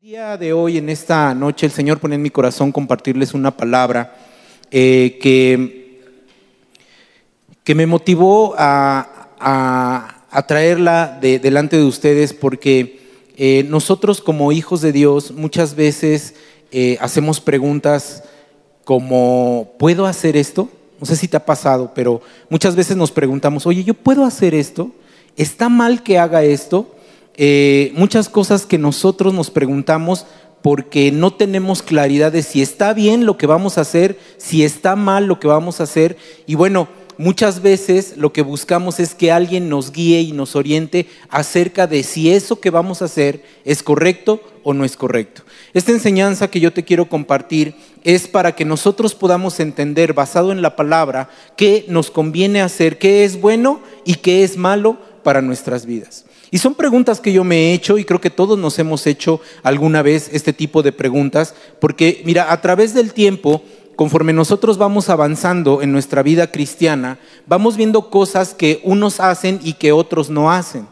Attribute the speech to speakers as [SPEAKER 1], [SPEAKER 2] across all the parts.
[SPEAKER 1] Día de hoy, en esta noche, el Señor pone en mi corazón compartirles una palabra eh, que, que me motivó a, a- traerla de- delante de ustedes porque eh, nosotros como hijos de Dios muchas veces eh, hacemos preguntas como, ¿puedo hacer esto? No sé si te ha pasado, pero muchas veces nos preguntamos, oye, ¿yo puedo hacer esto? ¿Está mal que haga esto? Eh, muchas cosas que nosotros nos preguntamos porque no tenemos claridad de si está bien lo que vamos a hacer, si está mal lo que vamos a hacer. Y bueno, muchas veces lo que buscamos es que alguien nos guíe y nos oriente acerca de si eso que vamos a hacer es correcto o no es correcto. Esta enseñanza que yo te quiero compartir es para que nosotros podamos entender, basado en la palabra, qué nos conviene hacer, qué es bueno y qué es malo para nuestras vidas. Y son preguntas que yo me he hecho y creo que todos nos hemos hecho alguna vez este tipo de preguntas, porque mira, a través del tiempo, conforme nosotros vamos avanzando en nuestra vida cristiana, vamos viendo cosas que unos hacen y que otros no hacen.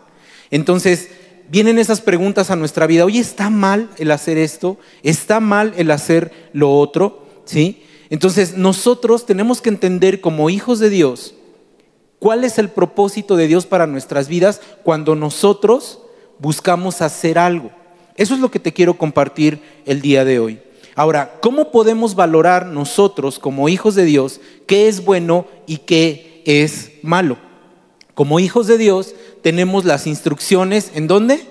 [SPEAKER 1] Entonces, vienen esas preguntas a nuestra vida, oye, ¿está mal el hacer esto? ¿Está mal el hacer lo otro? ¿Sí? Entonces, nosotros tenemos que entender como hijos de Dios, ¿Cuál es el propósito de Dios para nuestras vidas cuando nosotros buscamos hacer algo? Eso es lo que te quiero compartir el día de hoy. Ahora, ¿cómo podemos valorar nosotros como hijos de Dios qué es bueno y qué es malo? Como hijos de Dios tenemos las instrucciones en dónde?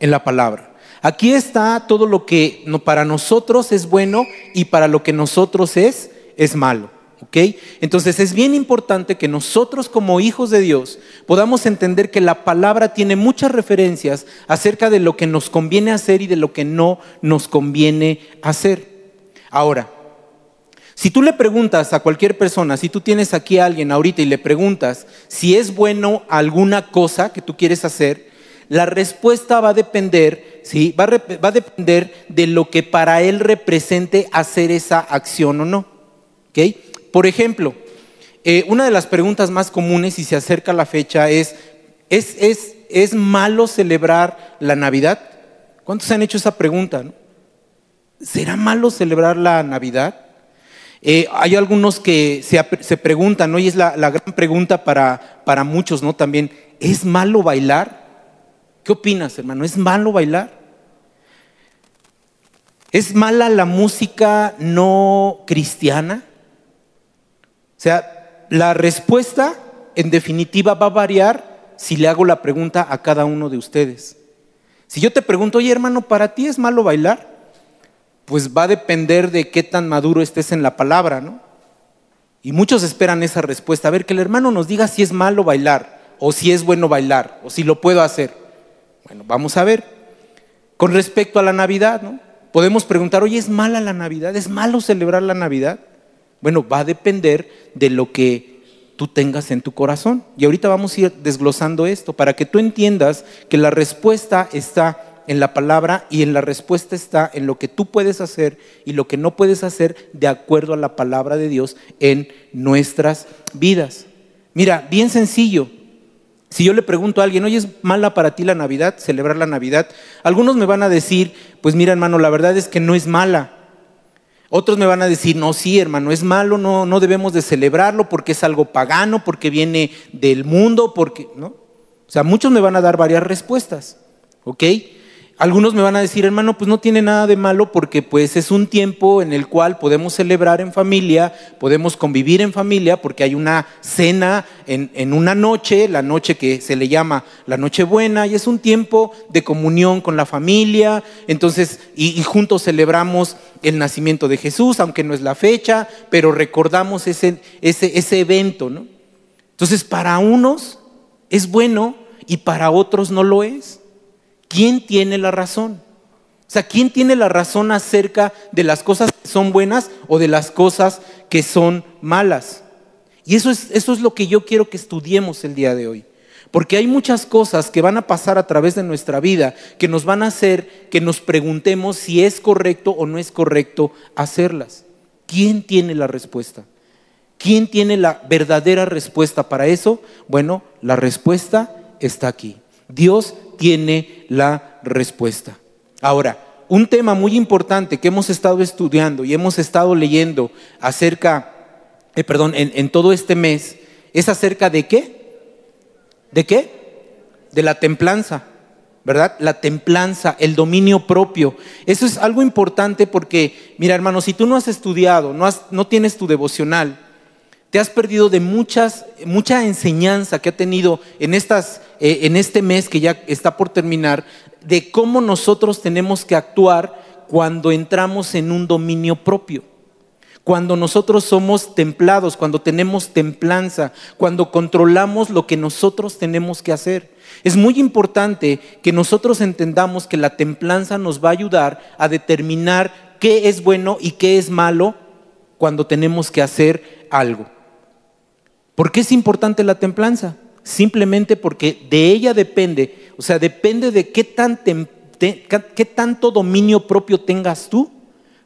[SPEAKER 1] En la palabra. Aquí está todo lo que para nosotros es bueno y para lo que nosotros es es malo. ¿Ok? Entonces es bien importante que nosotros como hijos de Dios podamos entender que la palabra tiene muchas referencias acerca de lo que nos conviene hacer y de lo que no nos conviene hacer. Ahora, si tú le preguntas a cualquier persona, si tú tienes aquí a alguien ahorita y le preguntas si es bueno alguna cosa que tú quieres hacer, la respuesta va a depender, ¿sí? va, a va a depender de lo que para él represente hacer esa acción o no. ¿ok? Por ejemplo, eh, una de las preguntas más comunes y se acerca la fecha es, ¿es, es, ¿es malo celebrar la Navidad? ¿Cuántos han hecho esa pregunta? ¿Será malo celebrar la Navidad? Eh, hay algunos que se, se preguntan, ¿no? y es la, la gran pregunta para, para muchos, ¿no? También, ¿es malo bailar? ¿Qué opinas, hermano? ¿Es malo bailar? ¿Es mala la música no cristiana? O sea, la respuesta en definitiva va a variar si le hago la pregunta a cada uno de ustedes. Si yo te pregunto, oye hermano, ¿para ti es malo bailar? Pues va a depender de qué tan maduro estés en la palabra, ¿no? Y muchos esperan esa respuesta. A ver, que el hermano nos diga si es malo bailar, o si es bueno bailar, o si lo puedo hacer. Bueno, vamos a ver. Con respecto a la Navidad, ¿no? Podemos preguntar, oye, ¿es mala la Navidad? ¿Es malo celebrar la Navidad? Bueno, va a depender de lo que tú tengas en tu corazón. Y ahorita vamos a ir desglosando esto para que tú entiendas que la respuesta está en la palabra y en la respuesta está en lo que tú puedes hacer y lo que no puedes hacer de acuerdo a la palabra de Dios en nuestras vidas. Mira, bien sencillo. Si yo le pregunto a alguien, oye, ¿es mala para ti la Navidad, celebrar la Navidad? Algunos me van a decir, pues mira hermano, la verdad es que no es mala. Otros me van a decir, no, sí, hermano, es malo, no, no debemos de celebrarlo porque es algo pagano, porque viene del mundo, porque, ¿no? O sea, muchos me van a dar varias respuestas, ¿ok? Algunos me van a decir, hermano, pues no tiene nada de malo porque pues es un tiempo en el cual podemos celebrar en familia, podemos convivir en familia porque hay una cena en, en una noche, la noche que se le llama la noche buena y es un tiempo de comunión con la familia, entonces, y, y juntos celebramos el nacimiento de Jesús, aunque no es la fecha, pero recordamos ese, ese, ese evento, ¿no? Entonces, para unos es bueno y para otros no lo es. ¿Quién tiene la razón? O sea, ¿quién tiene la razón acerca de las cosas que son buenas o de las cosas que son malas? Y eso es, eso es lo que yo quiero que estudiemos el día de hoy. Porque hay muchas cosas que van a pasar a través de nuestra vida que nos van a hacer que nos preguntemos si es correcto o no es correcto hacerlas. ¿Quién tiene la respuesta? ¿Quién tiene la verdadera respuesta para eso? Bueno, la respuesta está aquí. Dios tiene la respuesta. Ahora, un tema muy importante que hemos estado estudiando y hemos estado leyendo acerca, eh, perdón, en, en todo este mes, es acerca de qué? ¿De qué? De la templanza. ¿verdad? La templanza, el dominio propio. Eso es algo importante porque, mira hermano, si tú no has estudiado, no, has, no tienes tu devocional, te has perdido de muchas, mucha enseñanza que ha tenido en, estas, eh, en este mes que ya está por terminar, de cómo nosotros tenemos que actuar cuando entramos en un dominio propio. Cuando nosotros somos templados, cuando tenemos templanza, cuando controlamos lo que nosotros tenemos que hacer. Es muy importante que nosotros entendamos que la templanza nos va a ayudar a determinar qué es bueno y qué es malo cuando tenemos que hacer algo. ¿Por qué es importante la templanza? Simplemente porque de ella depende, o sea, depende de qué, tan tanto dominio propio tengas tú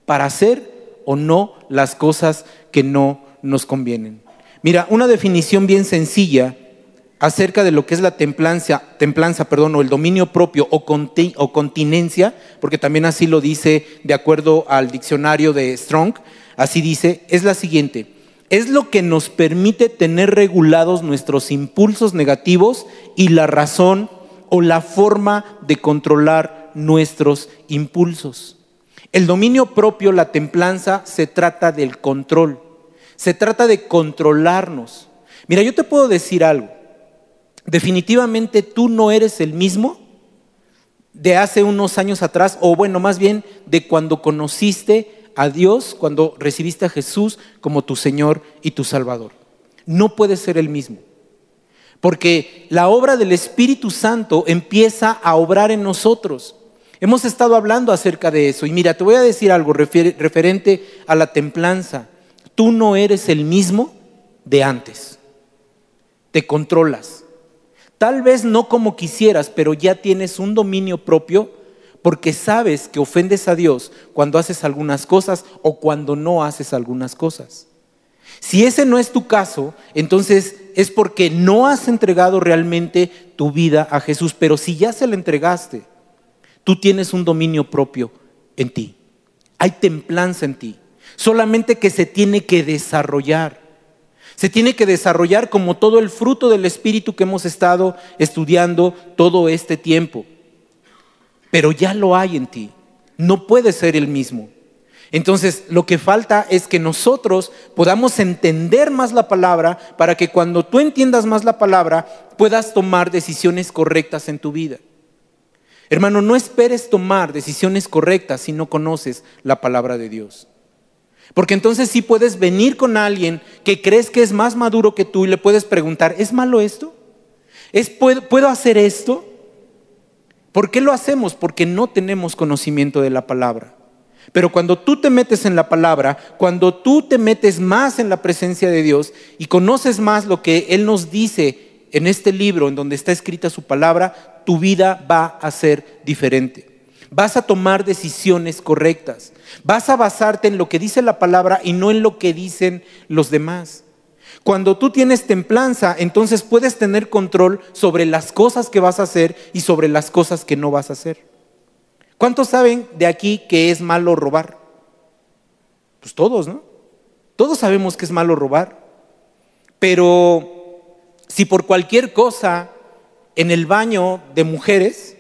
[SPEAKER 1] para hacer o no las cosas que no nos convienen. Mira, una definición bien sencilla acerca de lo que es la templanza, templanza perdón, o el dominio propio o continencia, porque también así lo dice de acuerdo al diccionario de Strong, así dice, es la siguiente, es lo que nos permite tener regulados nuestros impulsos negativos y la razón o la forma de controlar nuestros impulsos. El dominio propio, la templanza, se trata del control, se trata de controlarnos. Mira, yo te puedo decir algo definitivamente tú no eres el mismo de hace unos años atrás, o bueno, más bien de cuando conociste a Dios, cuando recibiste a Jesús como tu Señor y tu Salvador. No puedes ser el mismo. Porque la obra del Espíritu Santo empieza a obrar en nosotros. Hemos estado hablando acerca de eso. Y mira, te voy a decir algo referente a la templanza. Tú no eres el mismo de antes. Te controlas Tal vez no como quisieras, pero ya tienes un dominio propio porque sabes que ofendes a Dios cuando haces algunas cosas o cuando no haces algunas cosas. Si ese no es tu caso, entonces es porque no has entregado realmente tu vida a Jesús. Pero si ya se la entregaste, tú tienes un dominio propio en ti. Hay templanza en ti. Solamente que se tiene que desarrollar. Se tiene que desarrollar como todo el fruto del Espíritu que hemos estado estudiando todo este tiempo. Pero ya lo hay en ti. No puede ser el mismo. Entonces, lo que falta es que nosotros podamos entender más la palabra para que cuando tú entiendas más la palabra puedas tomar decisiones correctas en tu vida. Hermano, no esperes tomar decisiones correctas si no conoces la palabra de Dios. Porque entonces sí puedes venir con alguien que crees que es más maduro que tú y le puedes preguntar, ¿es malo esto? ¿Es, puedo, ¿Puedo hacer esto? ¿Por qué lo hacemos? Porque no tenemos conocimiento de la palabra. Pero cuando tú te metes en la palabra, cuando tú te metes más en la presencia de Dios y conoces más lo que Él nos dice en este libro, en donde está escrita su palabra, tu vida va a ser diferente. Vas a tomar decisiones correctas. Vas a basarte en lo que dice la palabra y no en lo que dicen los demás. Cuando tú tienes templanza, entonces puedes tener control sobre las cosas que vas a hacer y sobre las cosas que no vas a hacer. ¿Cuántos saben de aquí que es malo robar? Pues todos, ¿no? Todos sabemos que es malo robar. Pero si por cualquier cosa en el baño de mujeres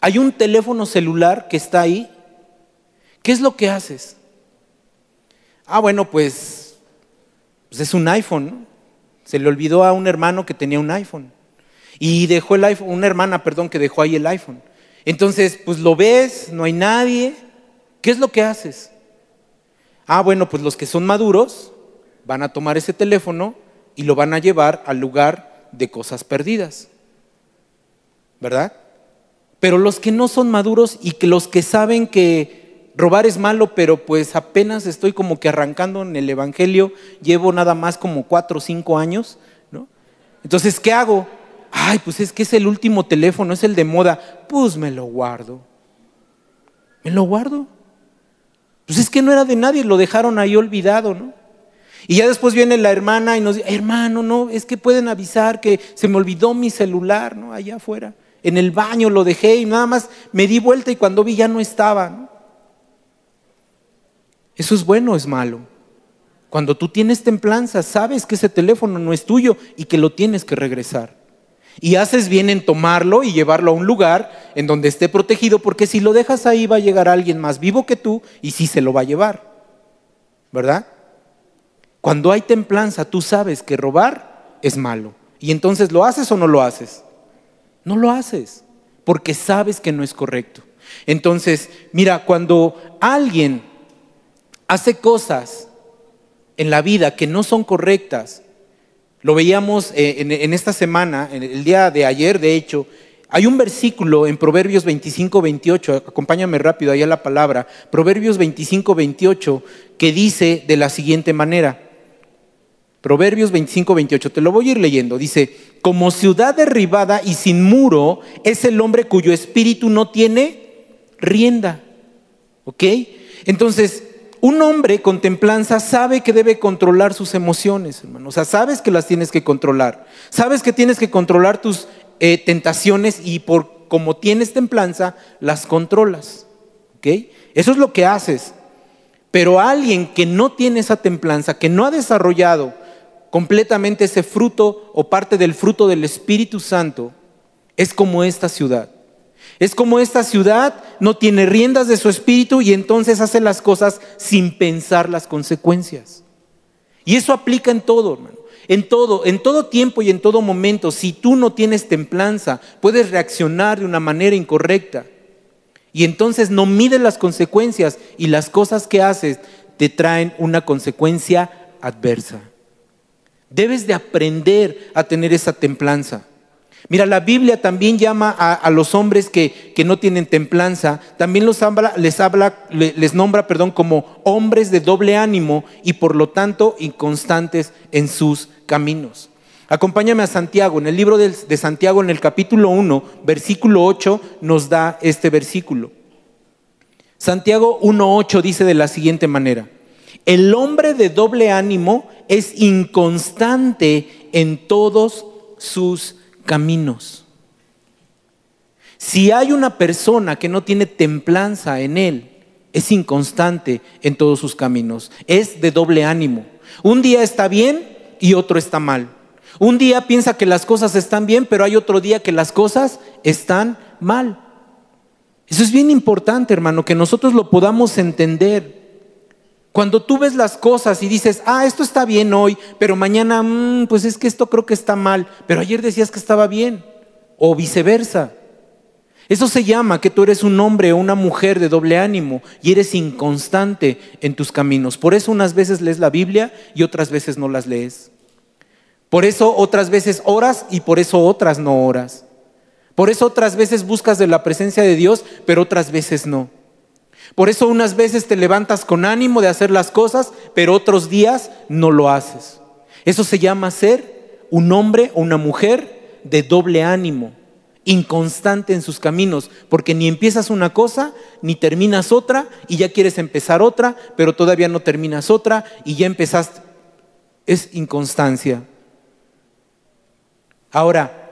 [SPEAKER 1] hay un teléfono celular que está ahí, ¿qué es lo que haces? Ah, bueno, pues, pues es un iPhone. Se le olvidó a un hermano que tenía un iPhone. Y dejó el iPhone, una hermana, perdón, que dejó ahí el iPhone. Entonces, pues lo ves, no hay nadie. ¿Qué es lo que haces? Ah, bueno, pues los que son maduros van a tomar ese teléfono y lo van a llevar al lugar de cosas perdidas. ¿Verdad? Pero los que no son maduros y que los que saben que robar es malo, pero pues apenas estoy como que arrancando en el Evangelio, llevo nada más como cuatro o cinco años, ¿no? Entonces, ¿qué hago? Ay, pues es que es el último teléfono, es el de moda. Pues me lo guardo. ¿Me lo guardo? Pues es que no era de nadie, lo dejaron ahí olvidado, ¿no? Y ya después viene la hermana y nos dice, hermano, no, es que pueden avisar que se me olvidó mi celular, ¿no? Allá afuera. En el baño lo dejé y nada más me di vuelta y cuando vi ya no estaba. ¿Eso es bueno o es malo? Cuando tú tienes templanza, sabes que ese teléfono no es tuyo y que lo tienes que regresar. Y haces bien en tomarlo y llevarlo a un lugar en donde esté protegido, porque si lo dejas ahí va a llegar alguien más vivo que tú y sí se lo va a llevar. ¿Verdad? Cuando hay templanza, tú sabes que robar es malo. Y entonces, ¿lo haces o no lo haces? No lo haces, porque sabes que no es correcto. Entonces, mira, cuando alguien hace cosas en la vida que no son correctas, lo veíamos eh, en, esta semana, en el día de ayer, de hecho, hay un versículo en Proverbios 25, 28, acompáñame rápido ahí a la palabra, Proverbios 25, 28, que dice de la siguiente manera, Proverbios 25, 28, te lo voy a ir leyendo, dice, como ciudad derribada y sin muro es el hombre cuyo espíritu no tiene rienda, ¿ok? Entonces, un hombre con templanza sabe que debe controlar sus emociones, hermano. O sea, sabes que las tienes que controlar. Sabes que tienes que controlar tus eh, tentaciones y por como tienes templanza, las controlas. ¿Ok? Eso es lo que haces. Pero alguien que no tiene esa templanza, que no ha desarrollado completamente ese fruto o parte del fruto del Espíritu Santo, es como esta ciudad. Es como esta ciudad no tiene riendas de su espíritu y entonces hace las cosas sin pensar las consecuencias. Y eso aplica en todo, hermano. En todo, en todo tiempo y en todo momento. Si tú no tienes templanza, puedes reaccionar de una manera incorrecta. Y entonces no mides las consecuencias y las cosas que haces te traen una consecuencia adversa. Debes de aprender a tener esa templanza. Mira, la Biblia también llama a, los hombres que, no tienen templanza, también los les, habla, les nombra perdón, como hombres de doble ánimo y por lo tanto inconstantes en sus caminos. Acompáñame a Santiago, en el libro de, de Santiago, en el capítulo 1, versículo 8, nos da este versículo. Santiago 1.8 dice de la siguiente manera, el hombre de doble ánimo es inconstante en todos sus caminos. Si hay una persona que no tiene templanza en él, es inconstante en todos sus caminos, es de doble ánimo. Un día está bien y otro está mal. Un día piensa que las cosas están bien, pero hay otro día que las cosas están mal. Eso es bien importante, hermano, que nosotros lo podamos entender. Cuando tú ves las cosas y dices, ah, esto está bien hoy, pero mañana, mm, pues es que esto creo que está mal, pero ayer decías que estaba bien, o viceversa. Eso se llama que tú eres un hombre o una mujer de doble ánimo y eres inconstante en tus caminos. Por eso unas veces lees la Biblia y otras veces no las lees. Por eso otras veces oras y por eso otras no oras. Por eso otras veces buscas de la presencia de Dios, pero otras veces no. Por eso unas veces te levantas con ánimo de hacer las cosas, pero otros días no lo haces. Eso se llama ser un hombre o una mujer de doble ánimo, inconstante en sus caminos, porque ni empiezas una cosa, ni terminas otra, y ya quieres empezar otra, pero todavía no terminas otra, y ya empezaste. Es inconstancia. Ahora,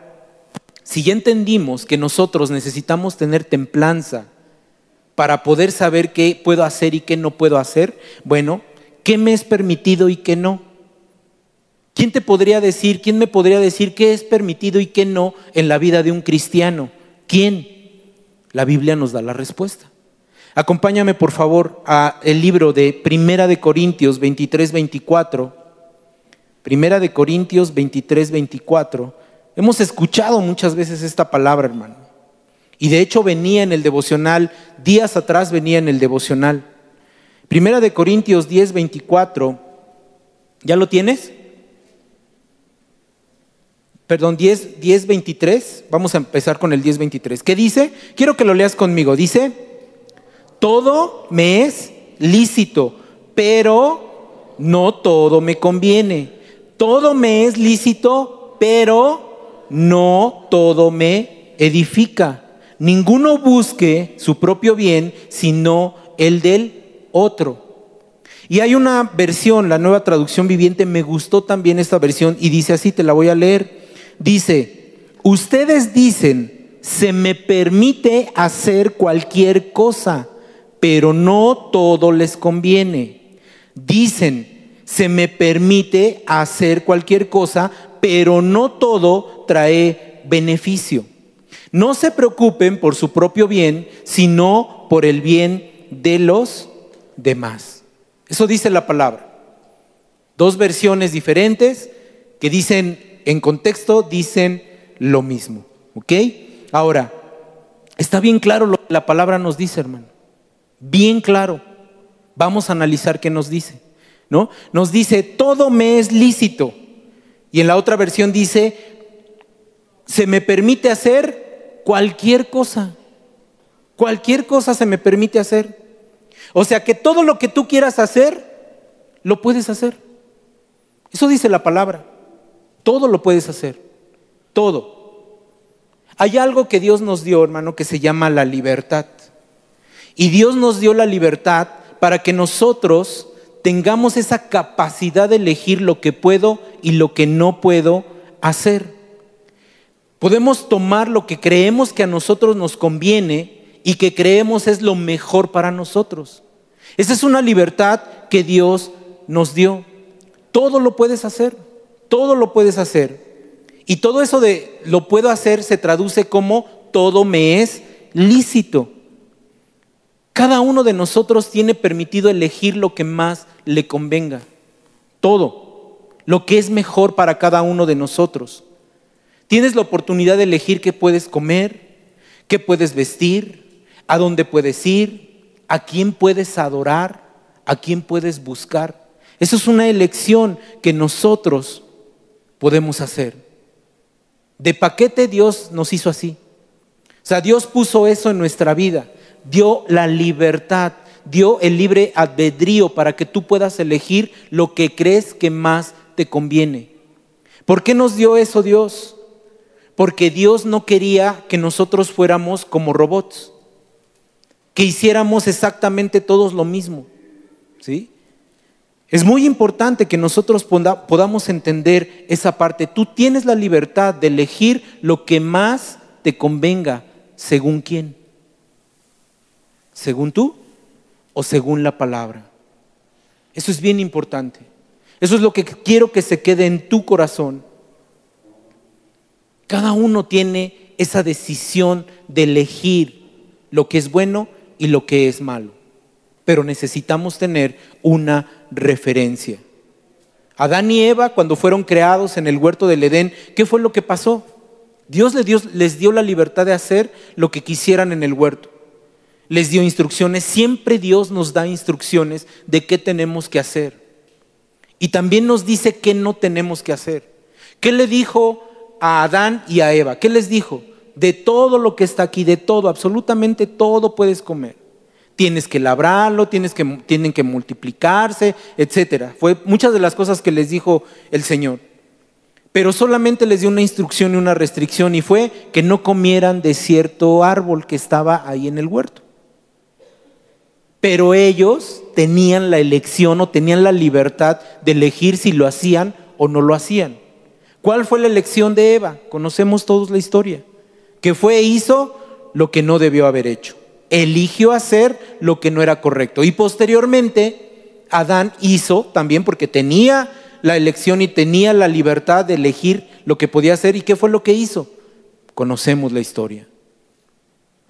[SPEAKER 1] si ya entendimos que nosotros necesitamos tener templanza, para poder saber qué puedo hacer y qué no puedo hacer? Bueno, ¿qué me es permitido y qué no? ¿Quién te podría decir, quién me podría decir qué es permitido y qué no en la vida de un cristiano? ¿Quién? La Biblia nos da la respuesta. Acompáñame por favor a el libro de Primera de Corintios 23 24. Primera de Corintios 23 24. Hemos escuchado muchas veces esta palabra, hermano. Y de hecho venía en el devocional, días atrás venía en el devocional. Primera de Corintios 10, 24. ¿Ya lo tienes? Perdón, 10, 10, 23. Vamos a empezar con el 10, 23. ¿Qué dice? Quiero que lo leas conmigo. Dice, todo me es lícito, pero no todo me conviene. Todo me es lícito, pero no todo me edifica. Ninguno busque su propio bien, sino el del otro. Y hay una versión, la nueva traducción viviente, me gustó también esta versión y dice así, te la voy a leer. Dice, ustedes dicen, se me permite hacer cualquier cosa, pero no todo les conviene. Dicen, se me permite hacer cualquier cosa, pero no todo trae beneficio. No se preocupen por su propio bien, sino por el bien de los demás. Eso dice la palabra. Dos versiones diferentes que dicen, en contexto, dicen lo mismo. ¿Ok? Ahora, está bien claro lo que la palabra nos dice, hermano. Bien claro. Vamos a analizar qué nos dice. ¿No? Nos dice, todo me es lícito. Y en la otra versión dice, se me permite hacer cualquier cosa. Cualquier cosa se me permite hacer. O sea que todo lo que tú quieras hacer, lo puedes hacer. Eso dice la palabra. Todo lo puedes hacer. Todo. Hay algo que Dios nos dio, hermano, que se llama la libertad. Y Dios nos dio la libertad para que nosotros tengamos esa capacidad de elegir lo que puedo y lo que no puedo hacer. Podemos tomar lo que creemos que a nosotros nos conviene y que creemos es lo mejor para nosotros. Esa es una libertad que Dios nos dio. Todo lo puedes hacer, todo lo puedes hacer. Y todo eso de lo puedo hacer se traduce como todo me es lícito. Cada uno de nosotros tiene permitido elegir lo que más le convenga. Todo. Lo que es mejor para cada uno de nosotros. Tienes la oportunidad de elegir qué puedes comer, qué puedes vestir, a dónde puedes ir, a quién puedes adorar, a quién puedes buscar. Eso es una elección que nosotros podemos hacer. De paquete Dios nos hizo así. O sea, Dios puso eso en nuestra vida, dio la libertad, dio el libre albedrío para que tú puedas elegir lo que crees que más te conviene. ¿Por qué nos dio eso Dios? Porque Dios no quería que nosotros fuéramos como robots, que hiciéramos exactamente todos lo mismo. ¿Sí? Es muy importante que nosotros podamos entender esa parte. Tú tienes la libertad de elegir lo que más te convenga, según quién. ¿Según tú o según la palabra? Eso es bien importante. Eso es lo que quiero que se quede en tu corazón. Cada uno tiene esa decisión de elegir lo que es bueno y lo que es malo. Pero necesitamos tener una referencia. Adán y Eva, cuando fueron creados en el huerto del Edén, ¿qué fue lo que pasó? Dios les dio, la libertad de hacer lo que quisieran en el huerto. Les dio instrucciones. Siempre Dios nos da instrucciones de qué tenemos que hacer. Y también nos dice qué no tenemos que hacer. ¿Qué le dijo a Adán y a Eva. ¿Qué les dijo? De todo lo que está aquí, de todo, absolutamente todo puedes comer. Tienes que labrarlo, tienes que, tienen que multiplicarse, etcétera. Fue muchas de las cosas que les dijo el Señor. Pero solamente les dio una instrucción y una restricción y fue que no comieran de cierto árbol que estaba ahí en el huerto. Pero ellos tenían la elección o tenían la libertad de elegir si lo hacían o no lo hacían. ¿Cuál fue la elección de Eva? Conocemos todos la historia. Que fue, hizo lo que no debió haber hecho. Eligió hacer lo que no era correcto. Y posteriormente, Adán hizo también porque tenía la elección y tenía la libertad de elegir lo que podía hacer. ¿Y qué fue lo que hizo? Conocemos la historia.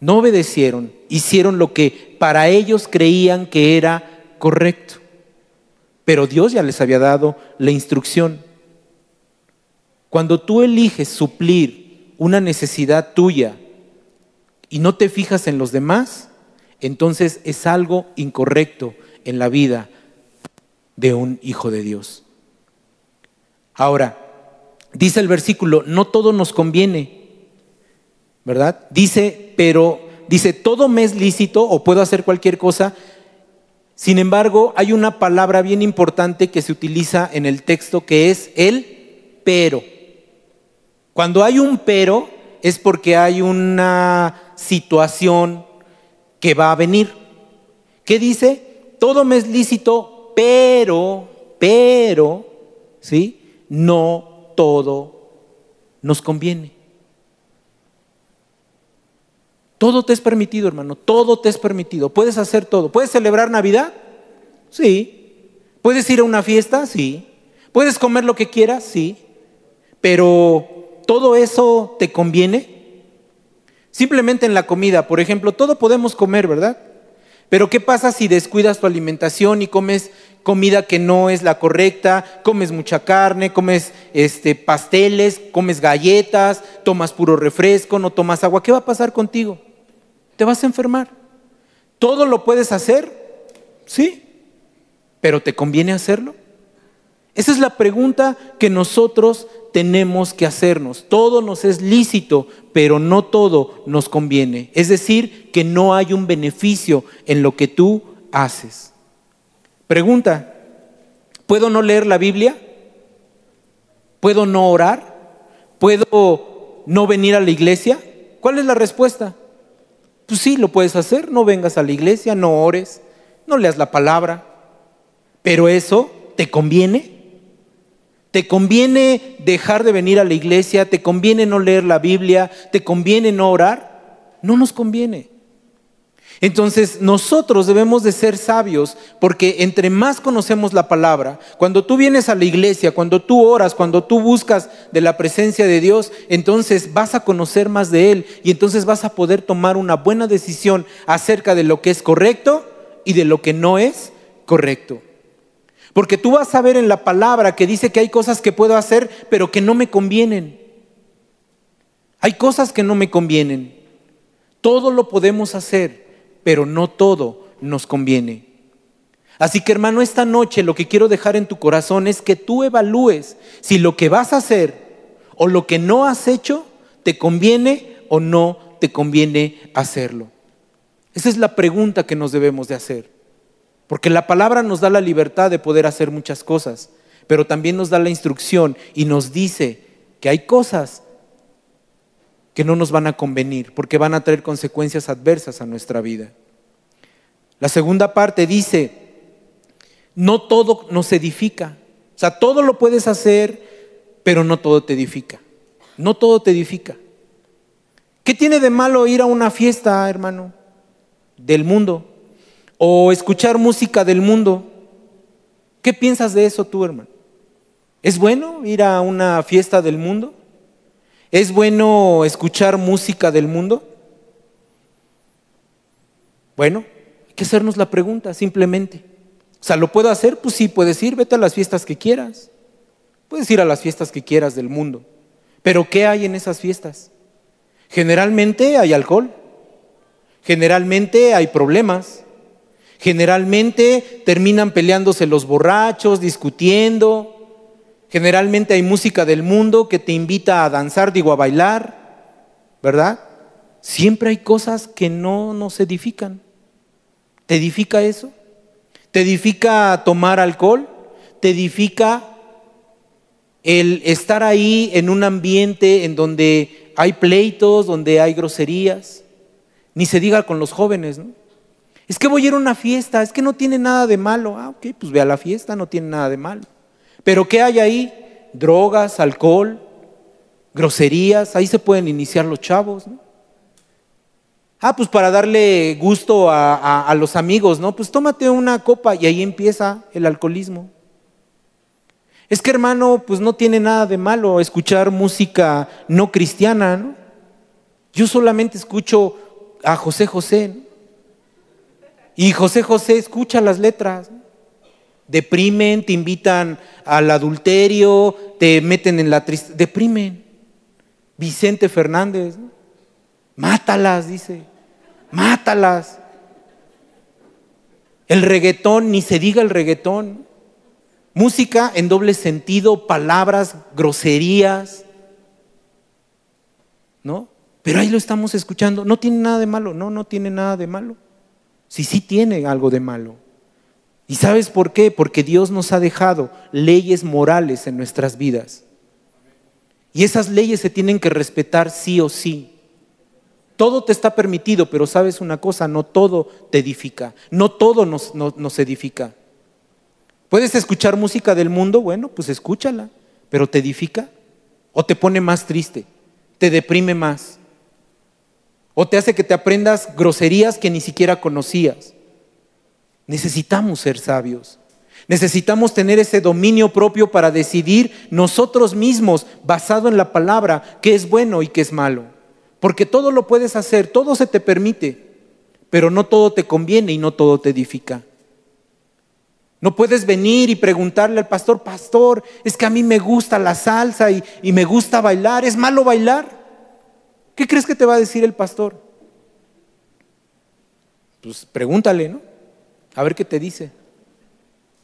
[SPEAKER 1] No obedecieron, hicieron lo que para ellos creían que era correcto. Pero Dios ya les había dado la instrucción. Cuando tú eliges suplir una necesidad tuya y no te fijas en los demás, entonces es algo incorrecto en la vida de un hijo de Dios. Ahora, dice el versículo, no todo nos conviene, ¿verdad? Dice, pero dice, todo me es lícito o puedo hacer cualquier cosa. Sin embargo, hay una palabra bien importante que se utiliza en el texto que es el pero. Cuando hay un pero es porque hay una situación que va a venir. ¿Qué dice? Todo me es lícito, pero, pero, ¿sí? No todo nos conviene. Todo te es permitido, hermano, todo te es permitido. Puedes hacer todo. ¿Puedes celebrar Navidad? Sí. ¿Puedes ir a una fiesta? Sí. ¿Puedes comer lo que quieras? Sí. Pero ¿todo eso te conviene? Simplemente en la comida, por ejemplo, todo podemos comer, ¿verdad? Pero ¿qué pasa si descuidas tu alimentación y comes comida que no es la correcta, comes mucha carne, comes este, pasteles, comes galletas, tomas puro refresco, no tomas agua? ¿Qué va a pasar contigo? Te vas a enfermar. ¿Todo lo puedes hacer? Sí, pero ¿te conviene hacerlo? Esa es la pregunta que nosotros tenemos que hacernos. Todo nos es lícito, pero no todo nos conviene. Es decir, que no hay un beneficio en lo que tú haces. Pregunta, ¿puedo no leer la Biblia? ¿Puedo no orar? ¿Puedo no venir a la iglesia? ¿Cuál es la respuesta? Pues sí, lo puedes hacer, no vengas a la iglesia, no ores, no leas la palabra, pero eso te conviene. ¿Te conviene dejar de venir a la iglesia? ¿Te conviene no leer la Biblia? ¿Te conviene no orar? No nos conviene. Entonces nosotros debemos de ser sabios porque entre más conocemos la palabra, cuando tú vienes a la iglesia, cuando tú oras, cuando tú buscas de la presencia de Dios, entonces vas a conocer más de Él y entonces vas a poder tomar una buena decisión acerca de lo que es correcto y de lo que no es correcto. Porque tú vas a ver en la palabra que dice que hay cosas que puedo hacer, pero que no me convienen. Hay cosas que no me convienen. Todo lo podemos hacer, pero no todo nos conviene. Así que hermano, esta noche lo que quiero dejar en tu corazón es que tú evalúes si lo que vas a hacer o lo que no has hecho te conviene o no te conviene hacerlo. Esa es la pregunta que nos debemos de hacer. Porque la palabra nos da la libertad de poder hacer muchas cosas, pero también nos da la instrucción y nos dice que hay cosas que no nos van a convenir, porque van a traer consecuencias adversas a nuestra vida. La segunda parte dice, no todo nos edifica. O sea, todo lo puedes hacer, pero no todo te edifica. No todo te edifica. ¿Qué tiene de malo ir a una fiesta, hermano, del mundo? O escuchar música del mundo. ¿Qué piensas de eso tú, hermano? ¿Es bueno ir a una fiesta del mundo? ¿Es bueno escuchar música del mundo? Bueno, hay que hacernos la pregunta simplemente. O sea, ¿lo puedo hacer? Pues sí, puedes ir, vete a las fiestas que quieras. Puedes ir a las fiestas que quieras del mundo. Pero ¿qué hay en esas fiestas? Generalmente hay alcohol. Generalmente hay problemas. Generalmente terminan peleándose los borrachos, discutiendo. Generalmente hay música del mundo que te invita a danzar, digo, a bailar, ¿verdad? Siempre hay cosas que no nos edifican. ¿Te edifica eso? ¿Te edifica tomar alcohol? ¿Te edifica el estar ahí en un ambiente en donde hay pleitos, donde hay groserías? Ni se diga con los jóvenes, ¿no? Es que voy a ir a una fiesta, es que no tiene nada de malo. Ah, ok, pues ve a la fiesta, no tiene nada de malo. Pero ¿qué hay ahí? Drogas, alcohol, groserías, ahí se pueden iniciar los chavos. ¿no? Ah, pues para darle gusto a, a los amigos, ¿no? Pues tómate una copa y ahí empieza el alcoholismo. Es que hermano, pues no tiene nada de malo escuchar música no cristiana, ¿no? Yo solamente escucho a José José. ¿no? Y José José escucha las letras. Deprimen, te invitan al adulterio, te meten en la tristeza. Deprimen. Vicente Fernández. Mátalas, dice. Mátalas. El reggaetón, ni se diga el reggaetón. Música en doble sentido, palabras, groserías. ¿No? Pero ahí lo estamos escuchando. No tiene nada de malo. No, no tiene nada de malo si sí tiene algo de malo. ¿Y sabes por qué? Porque Dios nos ha dejado leyes morales en nuestras vidas. Y esas leyes se tienen que respetar sí o sí. Todo te está permitido, pero sabes una cosa, no todo te edifica, no todo nos, nos edifica. ¿Puedes escuchar música del mundo? Bueno, pues escúchala, pero ¿te edifica? ¿O te pone más triste? ¿Te deprime más? O te hace que te aprendas groserías que ni siquiera conocías. Necesitamos ser sabios. Necesitamos tener ese dominio propio para decidir nosotros mismos, basado en la palabra, qué es bueno y qué es malo. Porque todo lo puedes hacer, todo se te permite, pero no todo te conviene y no todo te edifica. No puedes venir y preguntarle al pastor, pastor, es que a mí me gusta la salsa y, y me gusta bailar, ¿es malo bailar? ¿Qué crees que te va a decir el pastor? Pues pregúntale, ¿no? A ver qué te dice.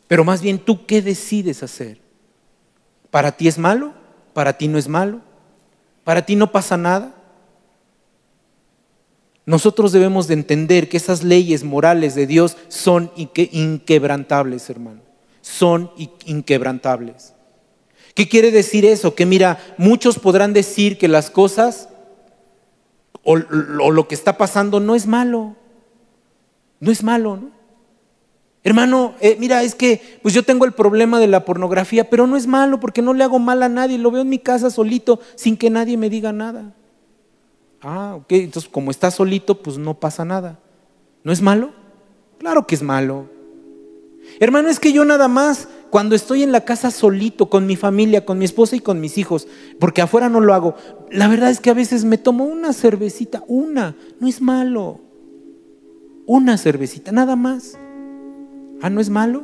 [SPEAKER 1] Pero más bien tú qué decides hacer. ¿Para ti es malo? ¿Para ti no es malo? ¿Para ti no pasa nada? Nosotros debemos de entender que esas leyes morales de Dios son inquebrantables, hermano. Son inquebrantables. ¿Qué quiere decir eso? Que mira, muchos podrán decir que las cosas o, lo que está pasando no es malo. No es malo, ¿no? Hermano, eh, mira, es que pues yo tengo el problema de la pornografía, pero no es malo porque no le hago mal a nadie, lo veo en mi casa solito sin que nadie me diga nada. Ah, ok, entonces como está solito, pues no pasa nada. ¿No es malo? Claro que es malo. Hermano, es que yo nada más cuando estoy en la casa solito, con mi familia, con mi esposa y con mis hijos, porque afuera no lo hago, la verdad es que a veces me tomo una cervecita, una, no es malo. Una cervecita, nada más. Ah, ¿no es malo?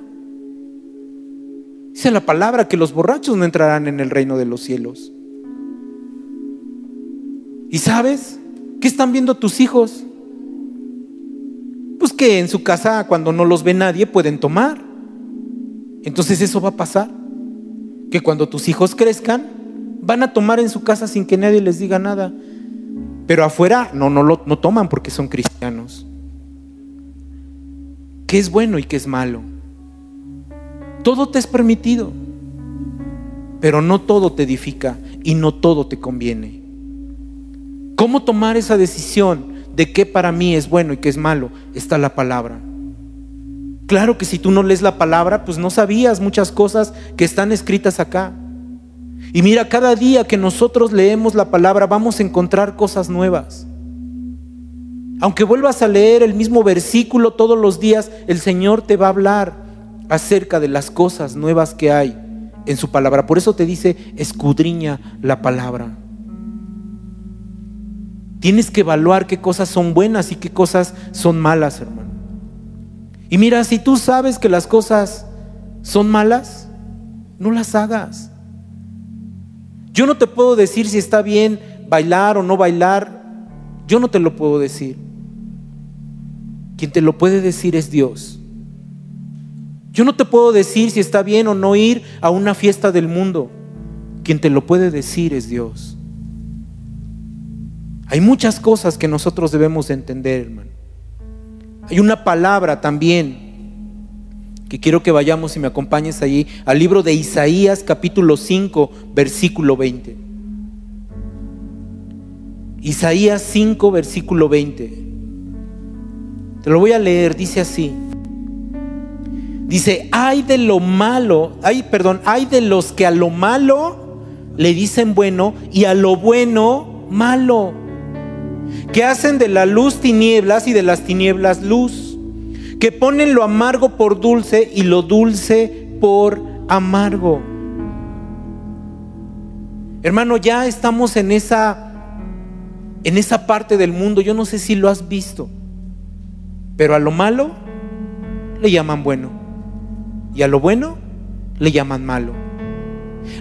[SPEAKER 1] Dice la palabra que los borrachos no entrarán en el reino de los cielos. ¿Y sabes? ¿Qué están viendo tus hijos? Pues que en su casa cuando no los ve nadie pueden tomar. Entonces eso va a pasar. Que cuando tus hijos crezcan, van a tomar en su casa sin que nadie les diga nada. Pero afuera no, no, lo, no toman porque son cristianos. ¿Qué es bueno y qué es malo? Todo te es permitido, pero no todo te edifica y no todo te conviene. ¿Cómo tomar esa decisión de qué para mí es bueno y qué es malo? Está la palabra. Claro que si tú no lees la palabra, pues no sabías muchas cosas que están escritas acá. Y mira, cada día que nosotros leemos la palabra vamos a encontrar cosas nuevas. Aunque vuelvas a leer el mismo versículo todos los días, el Señor te va a hablar acerca de las cosas nuevas que hay en su palabra. Por eso te dice, escudriña la palabra. Tienes que evaluar qué cosas son buenas y qué cosas son malas, hermano. Y mira, si tú sabes que las cosas son malas, no las hagas. Yo no te puedo decir si está bien bailar o no bailar. Yo no te lo puedo decir. Quien te lo puede decir es Dios. Yo no te puedo decir si está bien o no ir a una fiesta del mundo. Quien te lo puede decir es Dios. Hay muchas cosas que nosotros debemos entender, hermano. Hay una palabra también que quiero que vayamos y me acompañes allí al libro de Isaías capítulo 5 versículo 20. Isaías 5 versículo 20. Te lo voy a leer, dice así. Dice, hay de lo malo, hay, perdón, hay de los que a lo malo le dicen bueno y a lo bueno malo que hacen de la luz tinieblas y de las tinieblas luz, que ponen lo amargo por dulce y lo dulce por amargo. Hermano, ya estamos en esa en esa parte del mundo, yo no sé si lo has visto, pero a lo malo le llaman bueno y a lo bueno le llaman malo.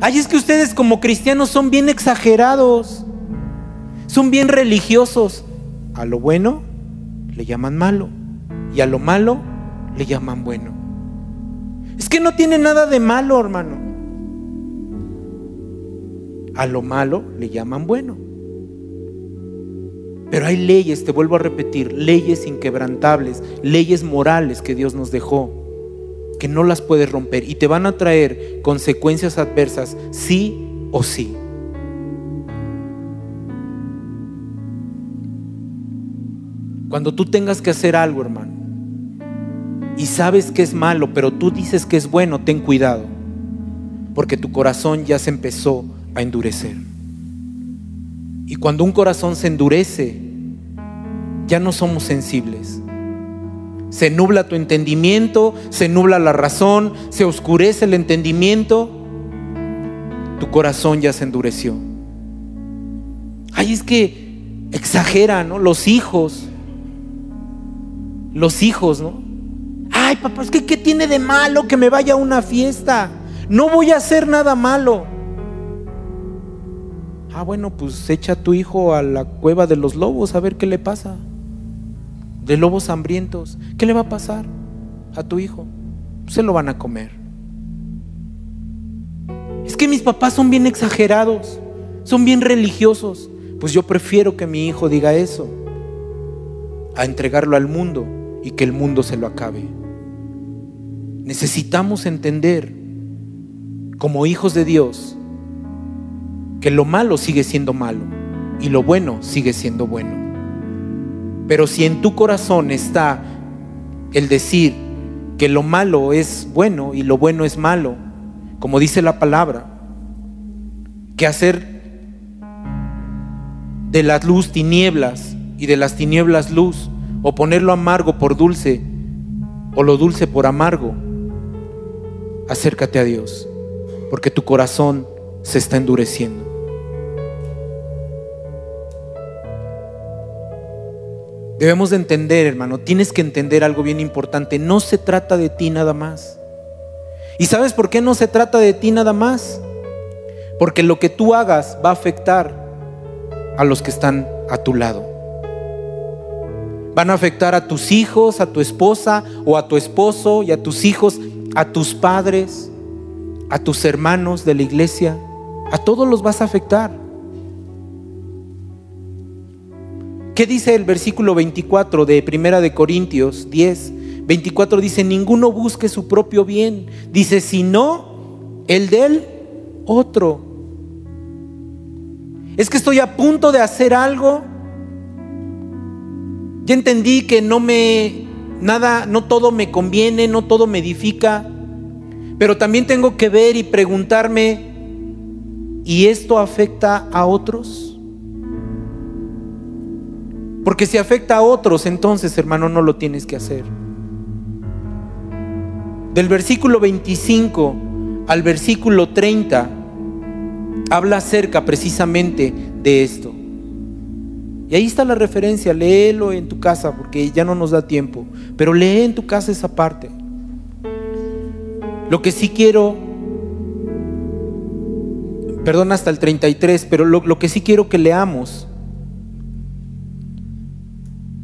[SPEAKER 1] Ay, es que ustedes como cristianos son bien exagerados. Son bien religiosos. A lo bueno le llaman malo y a lo malo le llaman bueno. Es que no tiene nada de malo, hermano. A lo malo le llaman bueno. Pero hay leyes, te vuelvo a repetir, leyes inquebrantables, leyes morales que Dios nos dejó, que no las puedes romper y te van a traer consecuencias adversas, sí o sí. Cuando tú tengas que hacer algo, hermano, y sabes que es malo, pero tú dices que es bueno, ten cuidado, porque tu corazón ya se empezó a endurecer. Y cuando un corazón se endurece, ya no somos sensibles. Se nubla tu entendimiento, se nubla la razón, se oscurece el entendimiento, tu corazón ya se endureció. Ay, es que exagera, ¿no? Los hijos, los hijos, ¿no? Ay, papá, es que ¿qué tiene de malo que me vaya a una fiesta? No voy a hacer nada malo. Ah, bueno, pues echa a tu hijo a la cueva de los lobos a ver qué le pasa. De lobos hambrientos. ¿Qué le va a pasar a tu hijo? Se lo van a comer. Es que mis papás son bien exagerados, son bien religiosos. Pues yo prefiero que mi hijo diga eso a entregarlo al mundo y que el mundo se lo acabe. Necesitamos entender como hijos de Dios que lo malo sigue siendo malo y lo bueno sigue siendo bueno. Pero si en tu corazón está el decir que lo malo es bueno y lo bueno es malo, como dice la palabra, que hacer de la luz tinieblas y de las tinieblas luz, o ponerlo amargo por dulce, o lo dulce por amargo, acércate a Dios, porque tu corazón se está endureciendo. Debemos de entender, hermano, tienes que entender algo bien importante, no se trata de ti nada más. ¿Y sabes por qué no se trata de ti nada más? Porque lo que tú hagas va a afectar a los que están a tu lado. Van a afectar a tus hijos, a tu esposa o a tu esposo y a tus hijos, a tus padres, a tus hermanos de la iglesia. A todos los vas a afectar. ¿Qué dice el versículo 24 de Primera de Corintios 10? 24 dice, ninguno busque su propio bien. Dice, sino el del otro. Es que estoy a punto de hacer algo. Ya entendí que no me, nada, no todo me conviene, no todo me edifica. Pero también tengo que ver y preguntarme, ¿y esto afecta a otros? Porque si afecta a otros, entonces, hermano, no lo tienes que hacer. Del versículo 25 al versículo 30 habla acerca precisamente de esto. Y ahí está la referencia, léelo en tu casa porque ya no nos da tiempo, pero lee en tu casa esa parte. Lo que sí quiero, perdón hasta el 33, pero lo, que sí quiero que leamos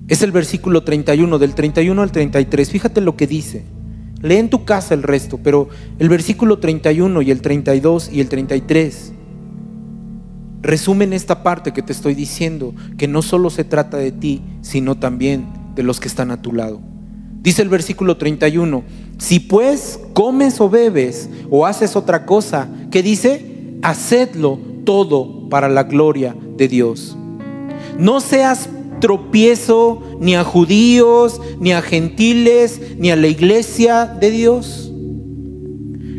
[SPEAKER 1] es el versículo 31, del 31 al 33. Fíjate lo que dice. Lee en tu casa el resto, pero el versículo 31 y el 32 y el 33 resumen esta parte que te estoy diciendo, que no solo se trata de ti, sino también de los que están a tu lado. Dice el versículo 31, si pues comes o bebes o haces otra cosa, ¿qué dice? Hacedlo todo para la gloria de Dios. No seas tropiezo ni a judíos, ni a gentiles, ni a la iglesia de Dios.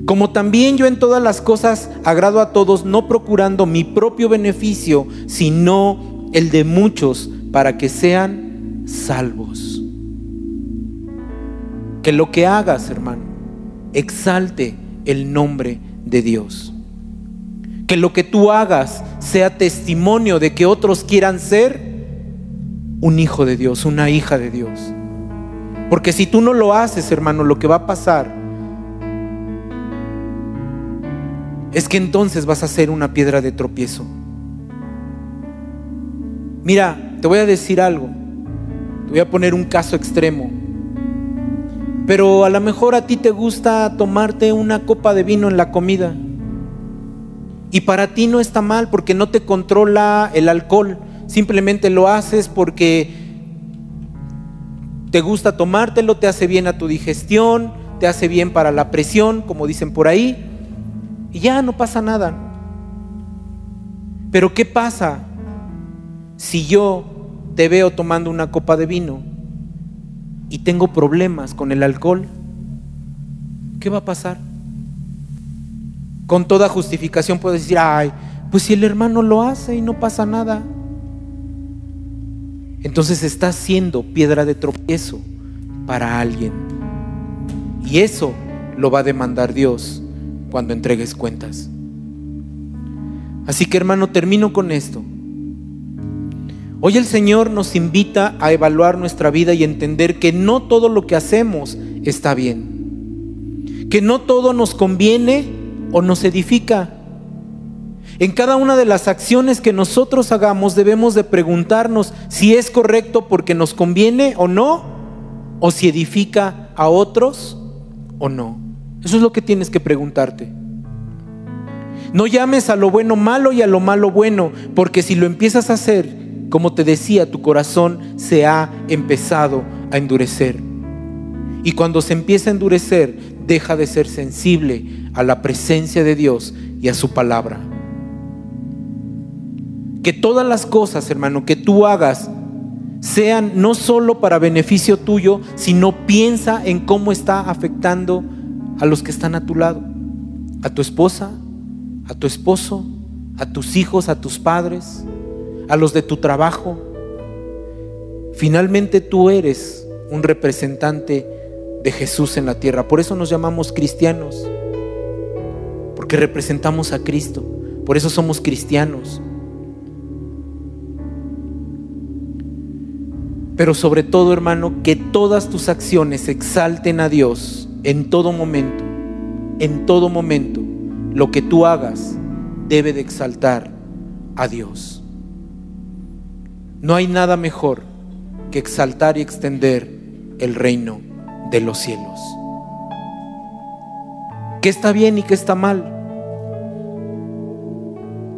[SPEAKER 1] Como también yo en todas las cosas agrado a todos, no procurando mi propio beneficio, sino el de muchos, para que sean salvos. Que lo que hagas, hermano, exalte el nombre de Dios. Que lo que tú hagas sea testimonio de que otros quieran ser un hijo de Dios, una hija de Dios. Porque si tú no lo haces, hermano, lo que va a pasar es que entonces vas a ser una piedra de tropiezo. Mira, te voy a decir algo. Te voy a poner un caso extremo. Pero a lo mejor a ti te gusta tomarte una copa de vino en la comida. Y para ti no está mal porque no te controla el alcohol Simplemente lo haces porque te gusta tomártelo, te hace bien a tu digestión, te hace bien para la presión, como dicen por ahí, y ya no pasa nada. Pero ¿qué pasa si yo te veo tomando una copa de vino y tengo problemas con el alcohol? ¿Qué va a pasar? Con toda justificación puedes decir, ay, pues si el hermano lo hace y no pasa nada. entonces estás siendo piedra de tropiezo para alguien. Y eso lo va a demandar Dios cuando entregues cuentas. Así que hermano, termino con esto. Hoy el Señor nos invita a evaluar nuestra vida y entender que no todo lo que hacemos está bien. Que no todo nos conviene o nos edifica. En cada una de las acciones que nosotros hagamos debemos de preguntarnos si es correcto porque nos conviene o no, o si edifica a otros o no. Eso es lo que tienes que preguntarte. No llames a lo bueno malo y a lo malo bueno, porque si lo empiezas a hacer, como te decía, tu corazón se ha empezado a endurecer. Y cuando se empieza a endurecer, deja de ser sensible a la presencia de Dios y a su palabra. Que todas las cosas, hermano, que tú hagas sean no solo para beneficio tuyo, sino piensa en cómo está afectando a los que están a tu lado, a tu esposa, a tu esposo, a tus hijos, a tus padres, a los de tu trabajo. Finalmente tú eres un representante de Jesús en la tierra. Por eso nos llamamos cristianos, porque representamos a Cristo. Por eso somos cristianos. Pero sobre todo, hermano, que todas tus acciones exalten a Dios en todo momento, en todo momento lo que tú hagas debe de exaltar a Dios. No hay nada mejor que exaltar y extender el reino de los cielos. ¿Qué está bien y qué está mal?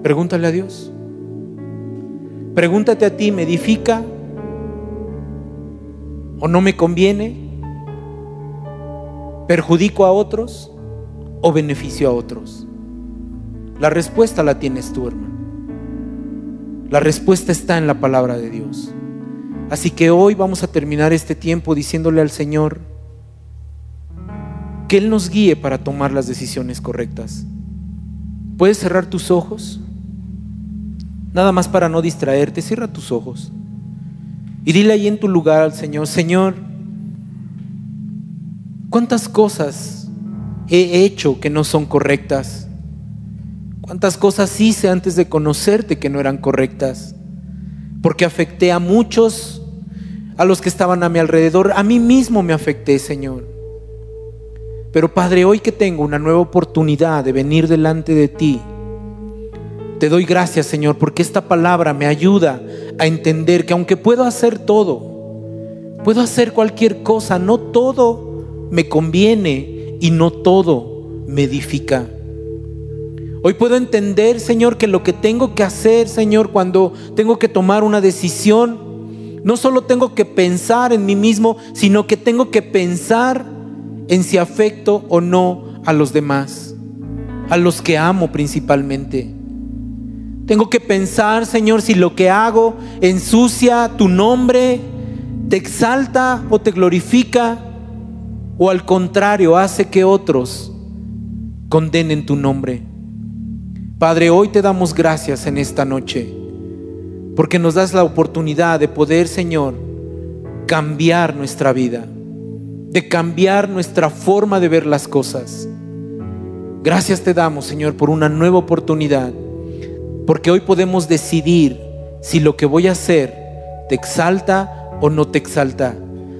[SPEAKER 1] Pregúntale a Dios. Pregúntate a ti, ¿me edifica o no me conviene? ¿Perjudico a otros? o beneficio a otros? La respuesta la tienes tú, hermano. La respuesta está en la palabra de Dios. Así que hoy vamos a terminar este tiempo diciéndole al Señor que Él nos guíe para tomar las decisiones correctas. ¿Puedes cerrar tus ojos? Nada más para no distraerte, cierra tus ojos. Y dile ahí en tu lugar al Señor, Señor, ¿cuántas cosas he hecho que no son correctas? ¿Cuántas cosas hice antes de conocerte que no eran correctas? Porque afecté a muchos, a los que estaban a mi alrededor, a mí mismo me afecté, Señor. Pero Padre, hoy que tengo una nueva oportunidad de venir delante de ti, te doy gracias, Señor, porque esta palabra me ayuda a entender que aunque puedo hacer todo, puedo hacer cualquier cosa, no todo me conviene y no todo me edifica. Hoy puedo entender, Señor, que lo que tengo que hacer, Señor, cuando tengo que tomar una decisión, no solo tengo que pensar en mí mismo, sino que tengo que pensar en si afecto o no a los demás, a los que amo principalmente. Tengo que pensar, Señor, si lo que hago ensucia tu nombre, te exalta o te glorifica o al contrario hace que otros condenen tu nombre. Padre, hoy te damos gracias en esta noche porque nos das la oportunidad de poder, Señor, cambiar nuestra vida, de cambiar nuestra forma de ver las cosas. Gracias te damos, Señor, por una nueva oportunidad, porque hoy podemos decidir si lo que voy a hacer te exalta o no te exalta,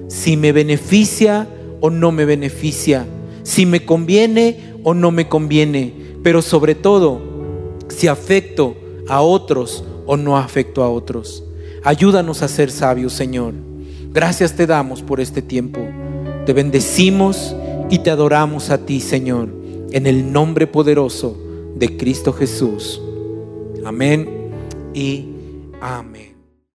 [SPEAKER 1] si me beneficia o no me beneficia, si me conviene o no me conviene, pero sobre todo si afecto a otros o no afecto a otros. Ayúdanos a ser sabios, Señor. Gracias te damos por este tiempo. Te bendecimos y te adoramos a ti, Señor, en el nombre poderoso de Cristo Jesús. Amén y amén.